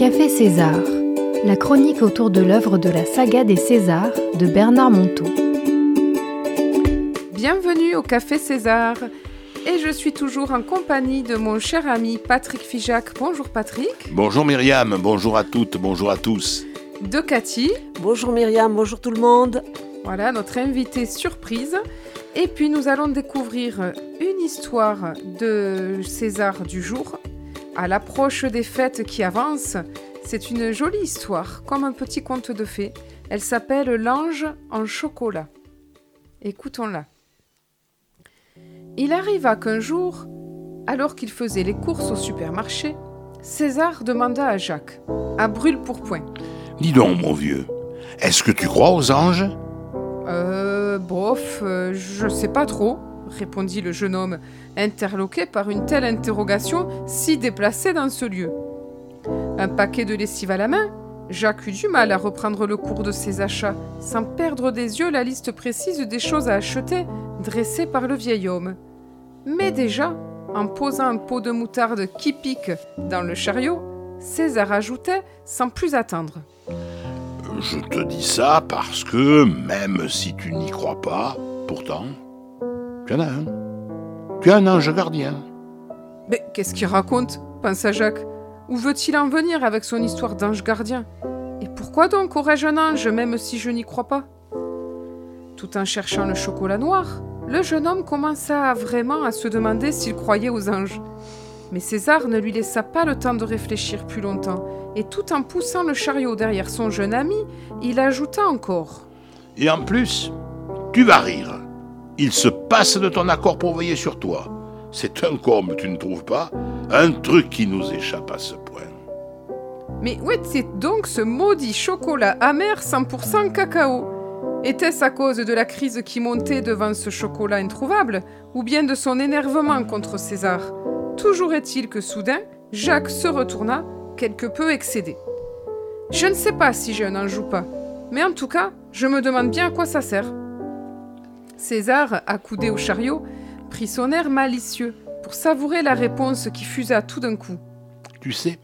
Café César, la chronique autour de l'œuvre de la saga des Césars de Bernard Monteau. Bienvenue au Café César. Et je suis toujours en compagnie de mon cher ami Patrick Fijac. Bonjour Patrick. Bonjour Myriam, bonjour à toutes, bonjour à tous. De Cathy. Bonjour Myriam, bonjour tout le monde. Voilà notre invité surprise. Et puis nous allons découvrir une histoire de César du jour. À l'approche des fêtes qui avancent, c'est une jolie histoire, comme un petit conte de fées. Elle s'appelle L'ange en chocolat. Écoutons-la. Il arriva qu'un jour, alors qu'il faisait les courses au supermarché, César demanda à Jacques, à brûle-pourpoint. Dis donc, mon vieux, est-ce que tu crois aux anges? Euh, bof, euh, je sais pas trop, répondit le jeune homme, interloqué par une telle interrogation si déplacée dans ce lieu. Un paquet de lessive à la main, Jacques eut du mal à reprendre le cours de ses achats, sans perdre des yeux la liste précise des choses à acheter dressée par le vieil homme. Mais déjà, en posant un pot de moutarde qui pique dans le chariot, César ajoutait sans plus attendre. Je te dis ça parce que, même si tu n'y crois pas, pourtant, tu en as un. Tu as un ange gardien. Mais qu'est-ce qu'il raconte pensa Jacques? Où veut-il en venir avec son histoire d'ange gardien? Et pourquoi donc aurais-je un ange même si je n'y crois pas? Tout en cherchant le chocolat noir, le jeune homme commença vraiment à se demander s'il croyait aux anges. Mais César ne lui laissa pas le temps de réfléchir plus longtemps, et tout en poussant le chariot derrière son jeune ami, il ajouta encore. Et en plus, tu vas rire. Il se passe de ton accord pour veiller sur toi. C'est un comble, tu ne trouves pas? Un truc qui nous échappe à ce point. Mais où était donc ce maudit chocolat amer 100% cacao? Était-ce à cause de la crise qui montait devant ce chocolat introuvable, ou bien de son énervement contre César? Toujours est-il que soudain, Jacques se retourna, quelque peu excédé. Je ne sais pas si j'ai un ange ou pas, mais en tout cas, je me demande bien à quoi ça sert. César, accoudé au chariot, prit son air malicieux pour savourer la réponse qui fusa tout d'un coup. Tu sais,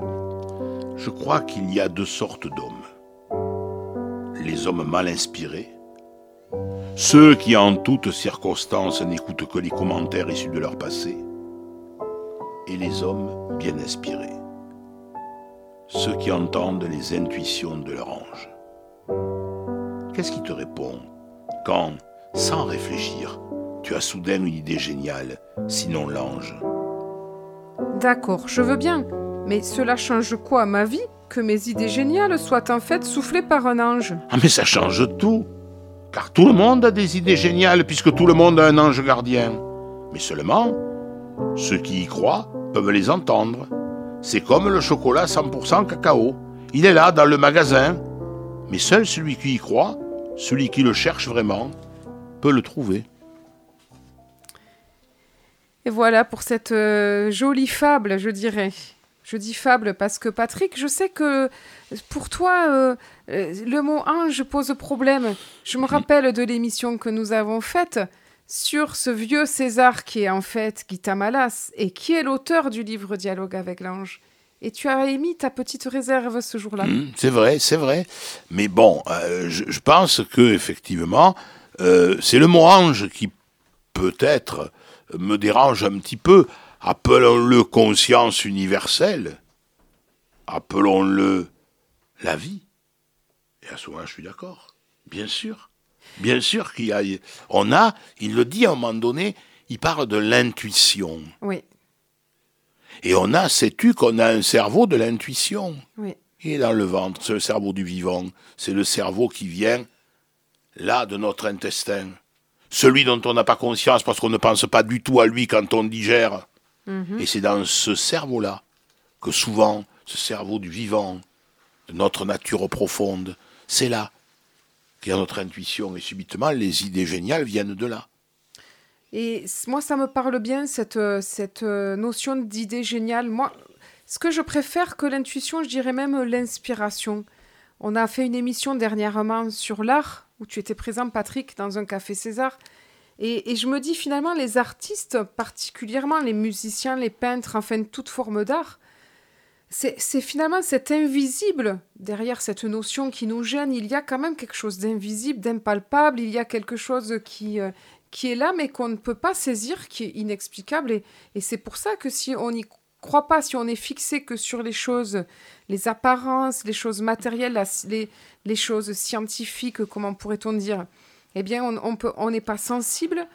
je crois qu'il y a deux sortes d'hommes. Les hommes mal inspirés, ceux qui en toutes circonstances n'écoutent que les commentaires issus de leur passé, et les hommes bien inspirés, ceux qui entendent les intuitions de leur ange. Qu'est-ce qui te répond quand, sans réfléchir, tu as soudain une idée géniale, sinon l'ange D'accord, je veux bien, mais cela change quoi à ma vie que mes idées géniales soient en fait soufflées par un ange? Ah mais ça change tout Car tout le monde a des idées géniales puisque tout le monde a un ange gardien. Mais seulement, ceux qui y croient peuvent les entendre. C'est comme le chocolat 100% cacao. Il est là dans le magasin. Mais seul celui qui y croit, celui qui le cherche vraiment, peut le trouver. Et voilà pour cette euh, jolie fable, je dirais. Je dis fable parce que Patrick, je sais que pour toi, euh, euh, le mot ange pose problème. Je me rappelle de l'émission que nous avons faite sur ce vieux César qui est en fait Guita Malas et qui est l'auteur du livre Dialogue avec l'ange. Et tu as émis ta petite réserve ce jour-là. Mmh, c'est vrai, c'est vrai. Mais bon, euh, je, je, pense que effectivement, euh, c'est le mot ange qui peut-être me dérange un petit peu. Appelons-le conscience universelle. Appelons-le la vie. Et à ce moment, je suis d'accord. Bien sûr. Bien sûr qu'il y a. On a, il le dit à un moment donné, il parle de l'intuition. Oui. Et on a, sais-tu qu'on a un cerveau de l'intuition? Oui. Il est dans le ventre, c'est le cerveau du vivant. C'est le cerveau qui vient là de notre intestin. Celui dont on n'a pas conscience parce qu'on ne pense pas du tout à lui quand on digère. Mhm. Et c'est dans ce cerveau-là que souvent, ce cerveau du vivant, de notre nature profonde, c'est là qu'il y a notre intuition. Et subitement, les idées géniales viennent de là. Et moi, ça me parle bien, cette, euh, cette euh, notion d'idée géniale. Moi, ce que je préfère que l'intuition, je dirais même l'inspiration. On a fait une émission dernièrement sur l'art, où tu étais présent, Patrick, dans un café César. Et, je me dis finalement, les artistes, particulièrement les musiciens, les peintres, enfin toute forme d'art, c'est finalement cet invisible derrière cette notion qui nous gêne. Il y a quand même quelque chose d'invisible, d'impalpable. Il y a quelque chose qui, euh, qui est là, mais qu'on ne peut pas saisir, qui est inexplicable. Et, et c'est pour ça que si on n'y croit pas, si on est fixé que sur les choses, les apparences, les choses matérielles, les, les choses scientifiques, comment pourrait-on dire, eh bien, on n'est on on pas sensible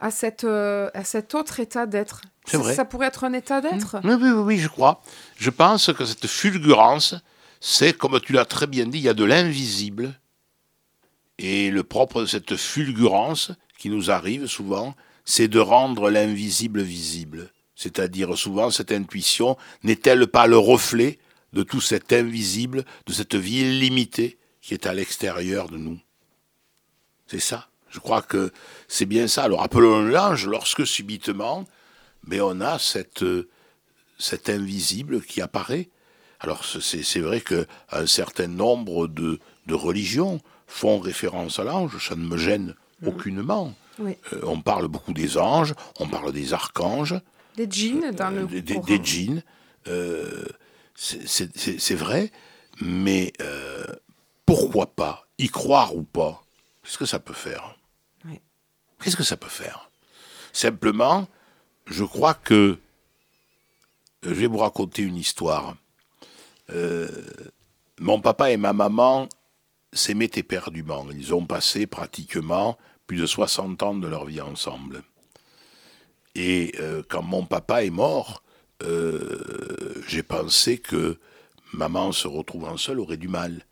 à, cette, euh, à cet autre état d'être. C'est vrai. Ça pourrait être un état d'être? Oui, oui, oui, oui, je crois. Je pense que cette fulgurance, c'est, comme tu l'as très bien dit, il y a de l'invisible. Et le propre de cette fulgurance qui nous arrive souvent, c'est de rendre l'invisible visible. C'est-à-dire souvent cette intuition n'est-elle pas le reflet de tout cet invisible, de cette vie illimitée qui est à l'extérieur de nous? C'est ça. Je crois que c'est bien ça. Alors appelons l'ange lorsque subitement, mais on a cette, cet invisible qui apparaît. Alors c'est vrai qu'un certain nombre de, de, religions font référence à l'ange, ça ne me gêne mmh. aucunement. Oui. Euh, on parle beaucoup des anges, on parle des archanges. Des djinns dans le Des, des, des djinns. Euh, c'est vrai, mais euh, pourquoi pas Y croire ou pas? Qu'est-ce que ça peut faire? Oui. Qu'est-ce que ça peut faire? Simplement, je crois que je vais vous raconter une histoire. Euh, mon papa et ma maman s'aimaient éperdument. Ils ont passé pratiquement plus de 60 ans de leur vie ensemble. Et euh, quand mon papa est mort, euh, j'ai pensé que maman se retrouvant seule aurait du mal.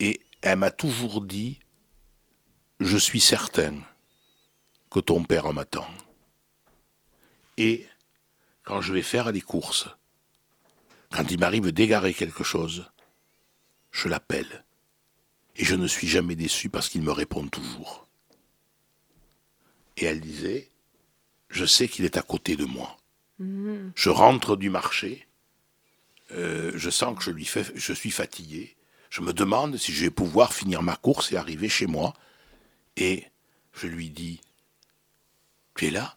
Et elle m'a toujours dit, je suis certain que ton père m'attend. Et quand je vais faire des courses, quand il m'arrive d'égarer quelque chose, je l'appelle. Et je ne suis jamais déçu parce qu'il me répond toujours. Et elle disait, je sais qu'il est à côté de moi. Mmh. Je rentre du marché, euh, je sens que je, lui fais, je suis fatigué, je me demande si je vais pouvoir finir ma course et arriver chez moi. Et je lui dis, tu es là?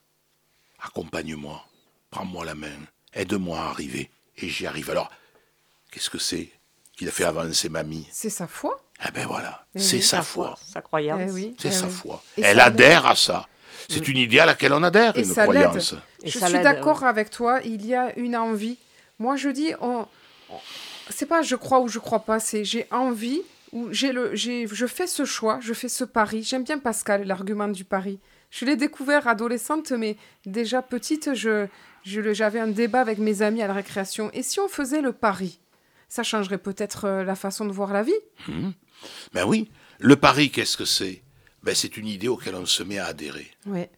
Accompagne-moi, prends-moi la main, aide-moi à arriver. Et j'y arrive. Alors, qu'est-ce que c'est qu'il a fait avancer mamie C'est sa foi. Eh ben voilà, c'est oui, sa, foi. Sa croyance. Eh oui, c'est eh sa oui. foi. Et Elle adhère à ça. C'est une idée à laquelle on adhère, Et une ça croyance. Et je ça suis d'accord avec toi, il y a une envie. Moi, je dis, on, on- c'est pas je crois ou je crois pas, c'est j'ai envie ou j'ai le, j'ai, je fais ce choix, je fais ce pari. J'aime bien Pascal, l'argument du pari. Je l'ai découvert adolescente, mais déjà petite, je, je le- j'avais un débat avec mes amis à la récréation. Et si on faisait le pari Ça changerait peut-être euh, la façon de voir la vie? Ben oui, le pari, qu'est-ce que c'est? Ben, C'est une idée auquel on se met à adhérer. Ouais.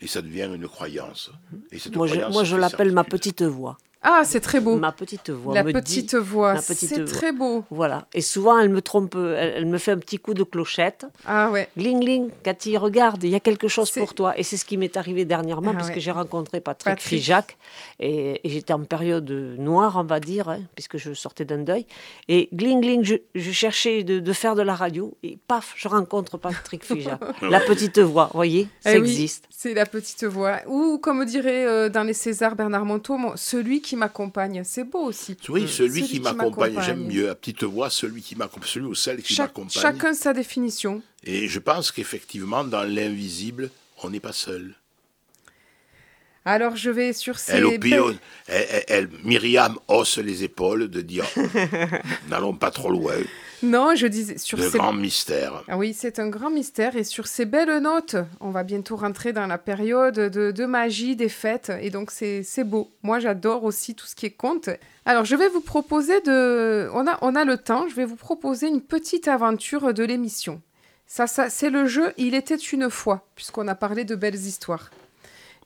Et ça devient une croyance. Et cette Moi, je, moi, l'appelle ma petite voix. Ah, c'est très beau. Ma petite voix. la me petite dit- voix, c'est très beau. Voilà. Et souvent, elle me trompe, elle, elle me fait un petit coup de clochette. Ah ouais. Gling, gling, Cathy, regarde, il y a quelque chose pour toi. Et c'est ce qui m'est arrivé dernièrement, Ah puisque ouais. j'ai rencontré Patrick, Patrick. Frijac. Et, et j'étais en période noire, on va dire, hein, puisque je sortais d'un deuil. Et gling, gling, je, je cherchais de, de faire de la radio. Et paf, je rencontre Patrick Frijac. la petite voix, vous voyez, ça Eh oui, existe. c'est la petite voix. Ou, comme dirait euh, dans les Césars Bernard Monteau, mon- celui qui m'accompagne. C'est beau aussi. Oui, celui, qui m'accompagne, m'accompagne. j'aime mieux. À petite voix, celui qui m'accompagne, celui ou celle qui Chaque- m'accompagne. chacun sa définition. Et je pense qu'effectivement, dans l'invisible, on n'est pas seul. Alors, je vais sur ces... Elle, elle, elle- elle- Myriam hausse les épaules de dire N'allons pas trop loin. Non, je disais sur De ces... grands mystères. Ah oui, c'est un grand mystère. Et sur ces belles notes, on va bientôt rentrer dans la période de, de magie des fêtes. Et donc, c'est c'est beau. Moi, j'adore aussi tout ce qui est conte. Alors, je vais vous proposer de... On a, on a le temps. Je vais vous proposer une petite aventure de l'émission. Ça, ça c'est le jeu Il était une fois, puisqu'on a parlé de belles histoires.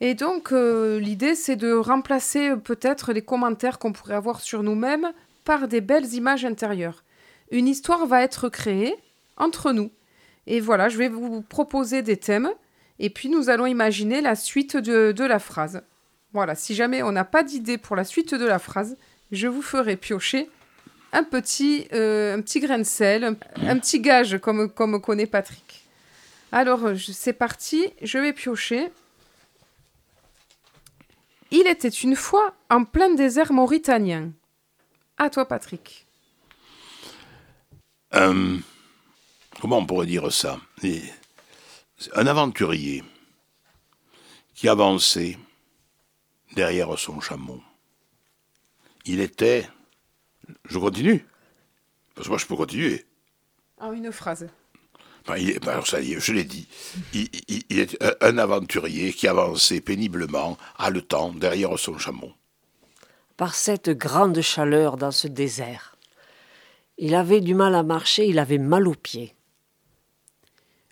Et donc, euh, l'idée, c'est de remplacer peut-être les commentaires qu'on pourrait avoir sur nous-mêmes par des belles images intérieures. Une histoire va être créée entre nous. Et voilà, je vais vous proposer des thèmes, et puis nous allons imaginer la suite de, la phrase. Voilà, si jamais on n'a pas d'idée pour la suite de la phrase, je vous ferai piocher un petit, euh, un petit grain de sel, un, un petit gage, comme, comme connaît Patrick. Alors, je- c'est parti, je vais piocher. Il était une fois en plein désert mauritanien. À toi, Patrick. Euh, comment on pourrait dire ça? Un aventurier qui avançait derrière son chameau. Il était. Je continue Parce que moi, je peux continuer. En une phrase. alors ça y est, je l'ai dit. Il, il, est un aventurier qui avançait péniblement, haletant, derrière son chameau. Par cette grande chaleur dans ce désert, il avait du mal à marcher, il avait mal aux pieds.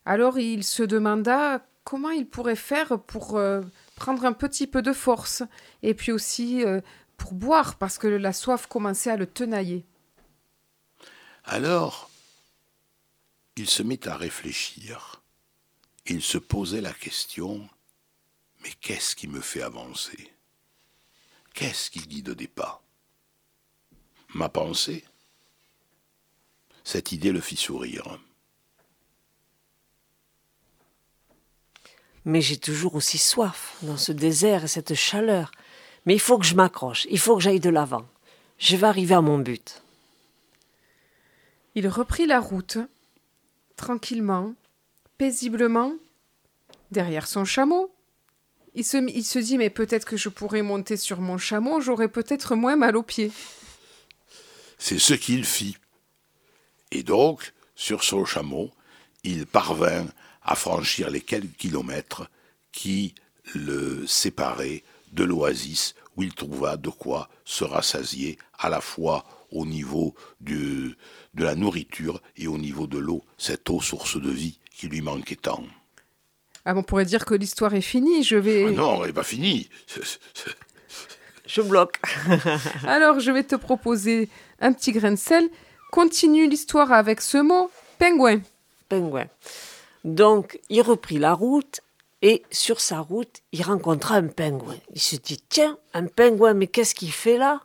Alors il se demanda comment il pourrait faire pour euh, prendre un petit peu de force, et puis aussi euh, pour boire, parce que la soif commençait à le tenailler. Alors, il se mit à réfléchir. Il se posait la question Mais qu'est-ce qui me fait avancer? Qu'est-ce qui guide des pas Ma pensée Cette idée le fit sourire. Mais j'ai toujours aussi soif dans ce désert et cette chaleur. Mais il faut que je m'accroche, il faut que j'aille de l'avant. Je vais arriver à mon but. Il reprit la route, tranquillement, paisiblement, derrière son chameau. Il se, il se dit, mais peut-être que je pourrais monter sur mon chameau, j'aurais peut-être moins mal aux pieds. C'est ce qu'il fit. Et donc, sur son chameau, il parvint à franchir les quelques kilomètres qui le séparaient de l'oasis où il trouva de quoi se rassasier à la fois au niveau du, de la nourriture et au niveau de l'eau, cette eau source de vie qui lui manquait tant. Ah, on pourrait dire que l'histoire est finie, je vais... Ah non, elle n'est pas finie. je bloque. Alors, je vais te proposer un petit grain de sel. Continue l'histoire avec ce mot, pingouin. Pingouin. Donc, il reprit la route et sur sa route, il rencontra un pingouin. Il se dit Tiens, un pingouin, mais qu'est-ce qu'il fait là?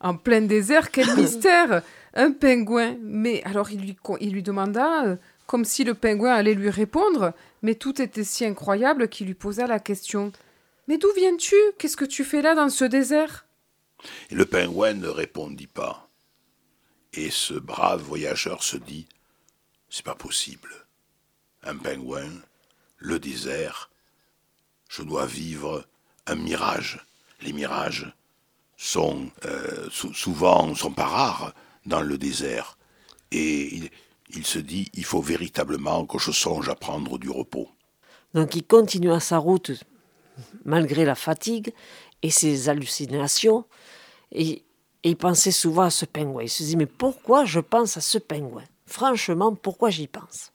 En plein désert, quel mystère Un pingouin. Mais alors il lui, il lui demanda, euh, comme si le pingouin allait lui répondre, mais tout était si incroyable qu'il lui posa la question Mais d'où viens-tu? Qu'est-ce que tu fais là dans ce désert? Et le pingouin ne répondit pas. Et ce brave voyageur se dit C'est pas possible. Un pingouin le désert, je dois vivre un mirage. Les mirages sont euh, souvent sont pas rares dans le désert. Et il, se dit, il faut véritablement que je songe à prendre du repos. Donc il continua sa route malgré la fatigue et ses hallucinations. Et il pensait souvent à ce pingouin. Il se dit, mais pourquoi je pense à ce pingouin? Franchement, pourquoi j'y pense?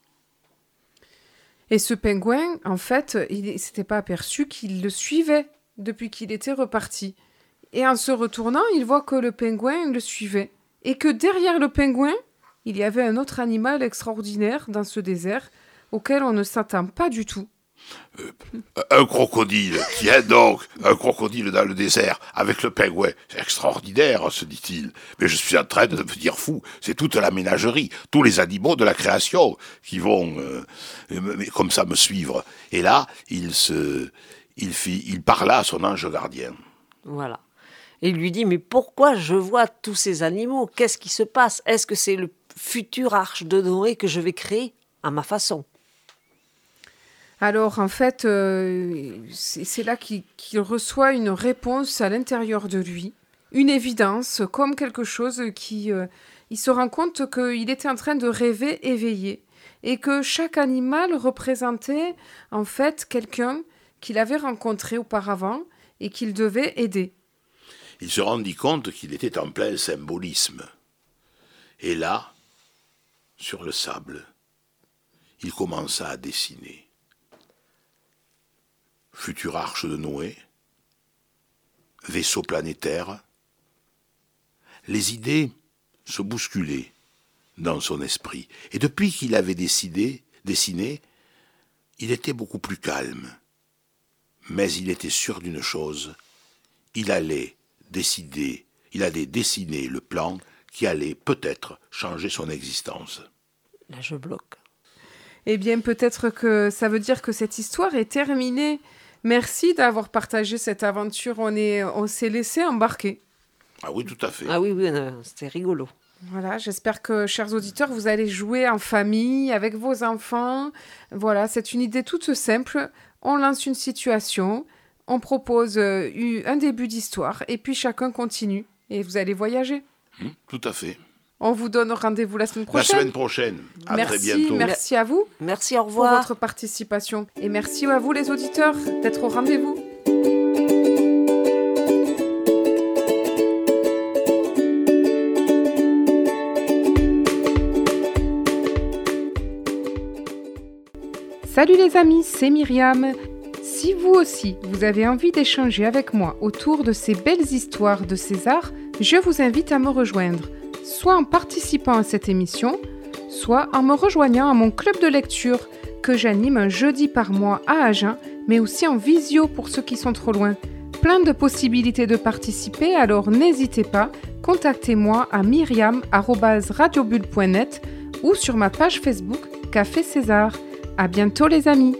Et ce pingouin, en fait, il ne s'était pas aperçu qu'il le suivait depuis qu'il était reparti. Et en se retournant, il voit que le pingouin le suivait. Et que derrière le pingouin, il y avait un autre animal extraordinaire dans ce désert auquel on ne s'attend pas du tout. Euh, un crocodile, tiens donc, un crocodile dans le désert, avec le pingouin. C'est extraordinaire, se dit-il. Mais je suis en train de dire fou. C'est toute la ménagerie, tous les animaux de la création qui vont euh, comme ça me suivre. Et là, il se, il fit, il parla à son ange gardien. Voilà. Et il lui dit, mais pourquoi je vois tous ces animaux? Qu'est-ce qui se passe? Est-ce que c'est le futur arche de Noé que je vais créer? À ma façon alors en fait, euh, c'est là qu'il reçoit une réponse à l'intérieur de lui, une évidence, comme quelque chose qui... Euh, il se rend compte qu'il était en train de rêver éveillé et que chaque animal représentait en fait quelqu'un qu'il avait rencontré auparavant et qu'il devait aider. Il se rendit compte qu'il était en plein symbolisme. Et là, sur le sable, il commença à dessiner future arche de Noé, vaisseau planétaire, les idées se bousculaient dans son esprit. Et depuis qu'il avait décidé, dessiné, il était beaucoup plus calme. Mais il était sûr d'une chose, il allait décider, il allait dessiner le plan qui allait peut-être changer son existence. Là, je bloque. Eh bien, peut-être que ça veut dire que cette histoire est terminée. Merci d'avoir partagé cette aventure. On est, on s'est laissé embarquer. Ah oui, tout à fait. Ah oui, oui, c'était rigolo. Voilà, j'espère que, chers auditeurs, vous allez jouer en famille, avec vos enfants. Voilà, c'est une idée toute simple. On lance une situation, on propose euh, un début d'histoire, et puis chacun continue. Et vous allez voyager. Hmm, tout à fait. On vous donne rendez-vous la semaine La prochaine. semaine prochaine. À très merci, bientôt. merci à vous Merci, au pour revoir. votre participation. Et merci à vous, les auditeurs, d'être au rendez-vous. Salut les amis, c'est Myriam. Si vous aussi, vous avez envie d'échanger avec moi autour de ces belles histoires de César, je vous invite à me rejoindre, soit en participant à cette émission, soit en me rejoignant à mon club de lecture que j'anime un jeudi par mois à Agen, mais aussi en visio pour ceux qui sont trop loin. Plein de possibilités de participer, alors n'hésitez pas, contactez-moi à myriam.radiobulle.net ou sur ma page Facebook Café César. À bientôt les amis